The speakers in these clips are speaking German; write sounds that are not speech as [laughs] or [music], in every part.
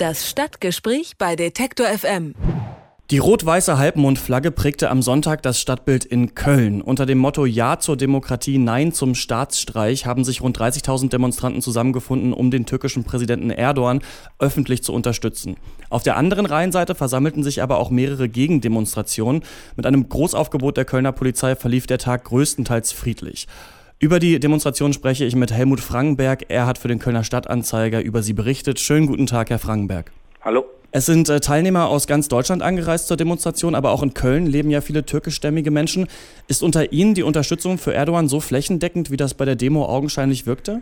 Das Stadtgespräch bei Detektor FM. Die rot-weiße Halbmondflagge prägte am Sonntag das Stadtbild in Köln. Unter dem Motto Ja zur Demokratie, Nein zum Staatsstreich haben sich rund 30.000 Demonstranten zusammengefunden, um den türkischen Präsidenten Erdogan öffentlich zu unterstützen. Auf der anderen Rheinseite versammelten sich aber auch mehrere Gegendemonstrationen. Mit einem Großaufgebot der Kölner Polizei verlief der Tag größtenteils friedlich. Über die Demonstration spreche ich mit Helmut Frankenberg. Er hat für den Kölner Stadtanzeiger über sie berichtet. Schönen guten Tag, Herr Frankenberg. Hallo. Es sind äh, Teilnehmer aus ganz Deutschland angereist zur Demonstration, aber auch in Köln leben ja viele türkischstämmige Menschen. Ist unter Ihnen die Unterstützung für Erdogan so flächendeckend, wie das bei der Demo augenscheinlich wirkte?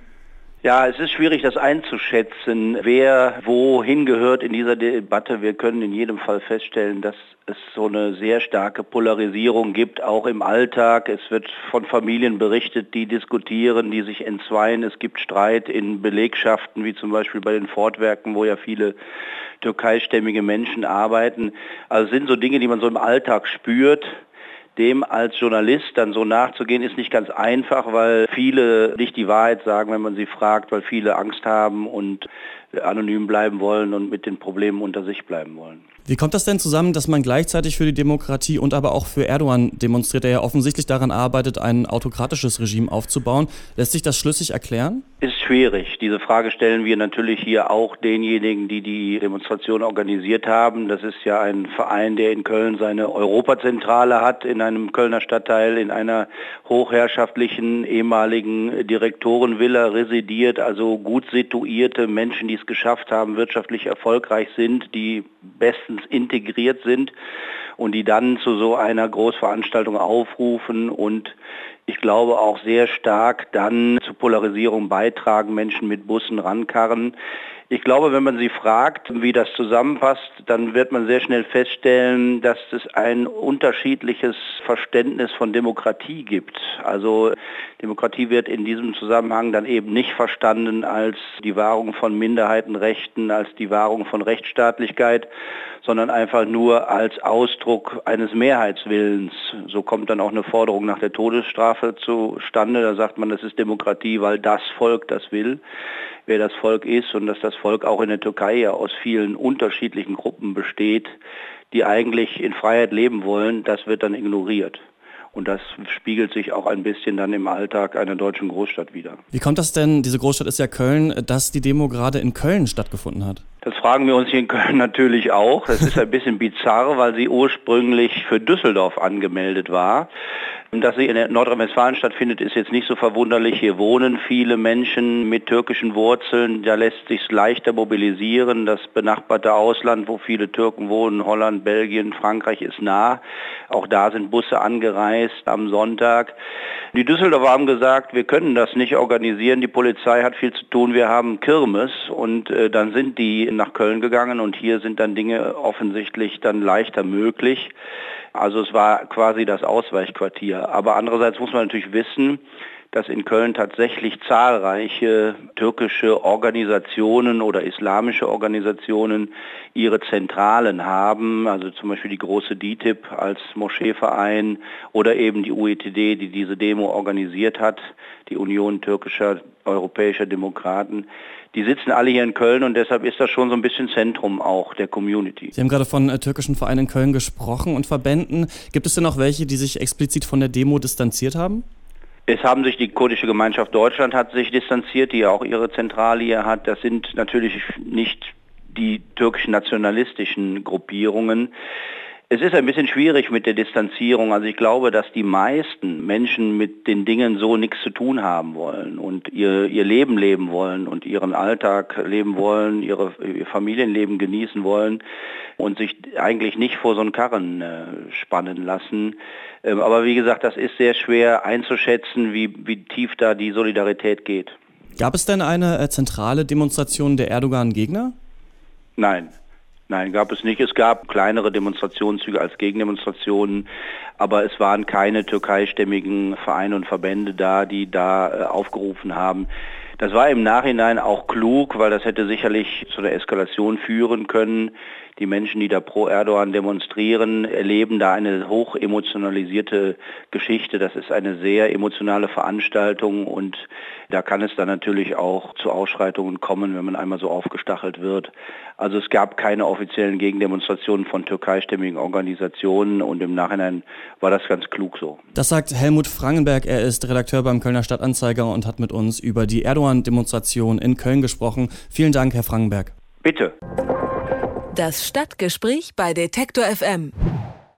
Ja, es ist schwierig, das einzuschätzen, wer wohin gehört in dieser Debatte. Wir können in jedem Fall feststellen, dass es so eine sehr starke Polarisierung gibt, auch im Alltag. Es wird von Familien berichtet, die diskutieren, die sich entzweien. Es gibt Streit in Belegschaften, wie zum Beispiel bei den Fortwerken, wo ja viele türkeistämmige Menschen arbeiten. Also sind so Dinge, die man so im Alltag spürt dem als Journalist dann so nachzugehen, ist nicht ganz einfach, weil viele nicht die Wahrheit sagen, wenn man sie fragt, weil viele Angst haben und anonym bleiben wollen und mit den Problemen unter sich bleiben wollen. Wie kommt das denn zusammen, dass man gleichzeitig für die Demokratie und aber auch für Erdogan demonstriert, der ja offensichtlich daran arbeitet, ein autokratisches Regime aufzubauen? Lässt sich das schlüssig erklären? Ist schwierig. Diese Frage stellen wir natürlich hier auch denjenigen, die die Demonstration organisiert haben. Das ist ja ein Verein, der in Köln seine Europazentrale hat, in einem Kölner Stadtteil, in einer hochherrschaftlichen ehemaligen Direktorenvilla residiert, also gut situierte Menschen, die es geschafft haben, wirtschaftlich erfolgreich sind, die bestens integriert sind und die dann zu so einer Großveranstaltung aufrufen und ich glaube auch sehr stark dann zur Polarisierung beitragen, Menschen mit Bussen rankarren. Ich glaube, wenn man sie fragt, wie das zusammenpasst, dann wird man sehr schnell feststellen, dass es ein unterschiedliches Verständnis von Demokratie gibt. Also Demokratie wird in diesem Zusammenhang dann eben nicht verstanden als die Wahrung von Minderheitenrechten, als die Wahrung von Rechtsstaatlichkeit, sondern einfach nur als Ausdruck eines Mehrheitswillens. So kommt dann auch eine Forderung nach der Todesstrafe zustande. Da sagt man, das ist Demokratie, weil das Volk das will wer das Volk ist und dass das Volk auch in der Türkei ja aus vielen unterschiedlichen Gruppen besteht, die eigentlich in Freiheit leben wollen, das wird dann ignoriert. Und das spiegelt sich auch ein bisschen dann im Alltag einer deutschen Großstadt wieder. Wie kommt das denn, diese Großstadt ist ja Köln, dass die Demo gerade in Köln stattgefunden hat? Das fragen wir uns hier in Köln [laughs] natürlich auch. Das ist ein bisschen bizarr, weil sie ursprünglich für Düsseldorf angemeldet war. Dass sie in Nordrhein-Westfalen stattfindet, ist jetzt nicht so verwunderlich. Hier wohnen viele Menschen mit türkischen Wurzeln. Da lässt sich leichter mobilisieren. Das benachbarte Ausland, wo viele Türken wohnen, Holland, Belgien, Frankreich ist nah. Auch da sind Busse angereist am Sonntag. Die Düsseldorfer haben gesagt, wir können das nicht organisieren. Die Polizei hat viel zu tun. Wir haben Kirmes. Und äh, dann sind die nach Köln gegangen und hier sind dann Dinge offensichtlich dann leichter möglich. Also es war quasi das Ausweichquartier. Aber andererseits muss man natürlich wissen, dass in Köln tatsächlich zahlreiche türkische Organisationen oder islamische Organisationen ihre Zentralen haben, also zum Beispiel die große DITIB als Moscheeverein oder eben die UETD, die diese Demo organisiert hat, die Union türkischer europäischer Demokraten. Die sitzen alle hier in Köln und deshalb ist das schon so ein bisschen Zentrum auch der Community. Sie haben gerade von äh, türkischen Vereinen in Köln gesprochen und Verbänden. Gibt es denn auch welche, die sich explizit von der Demo distanziert haben? Es haben sich die kurdische Gemeinschaft Deutschland hat sich distanziert, die ja auch ihre Zentrale hier hat. Das sind natürlich nicht die türkischen nationalistischen Gruppierungen. Es ist ein bisschen schwierig mit der Distanzierung. Also ich glaube, dass die meisten Menschen mit den Dingen so nichts zu tun haben wollen und ihr, ihr Leben leben wollen und ihren Alltag leben wollen, ihre, ihr Familienleben genießen wollen und sich eigentlich nicht vor so einen Karren äh, spannen lassen. Ähm, aber wie gesagt, das ist sehr schwer einzuschätzen, wie, wie tief da die Solidarität geht. Gab es denn eine äh, zentrale Demonstration der Erdogan-Gegner? Nein, Nein, gab es nicht. Es gab kleinere Demonstrationszüge als Gegendemonstrationen, aber es waren keine türkeistämmigen Vereine und Verbände da, die da äh, aufgerufen haben, Das war im Nachhinein auch klug, weil das hätte sicherlich zu einer Eskalation führen können. Die Menschen, die da pro Erdogan demonstrieren, erleben da eine hoch emotionalisierte Geschichte. Das ist eine sehr emotionale Veranstaltung und da kann es dann natürlich auch zu Ausschreitungen kommen, wenn man einmal so aufgestachelt wird. Also es gab keine offiziellen Gegendemonstrationen von türkeistimmigen Organisationen und im Nachhinein war das ganz klug so. Das sagt Helmut Frangenberg. Er ist Redakteur beim Kölner Stadtanzeiger und hat mit uns über die Erdogan-Demonstration in Köln gesprochen. Vielen Dank, Herr Frangenberg. Bitte. Das Stadtgespräch bei Detektor FM.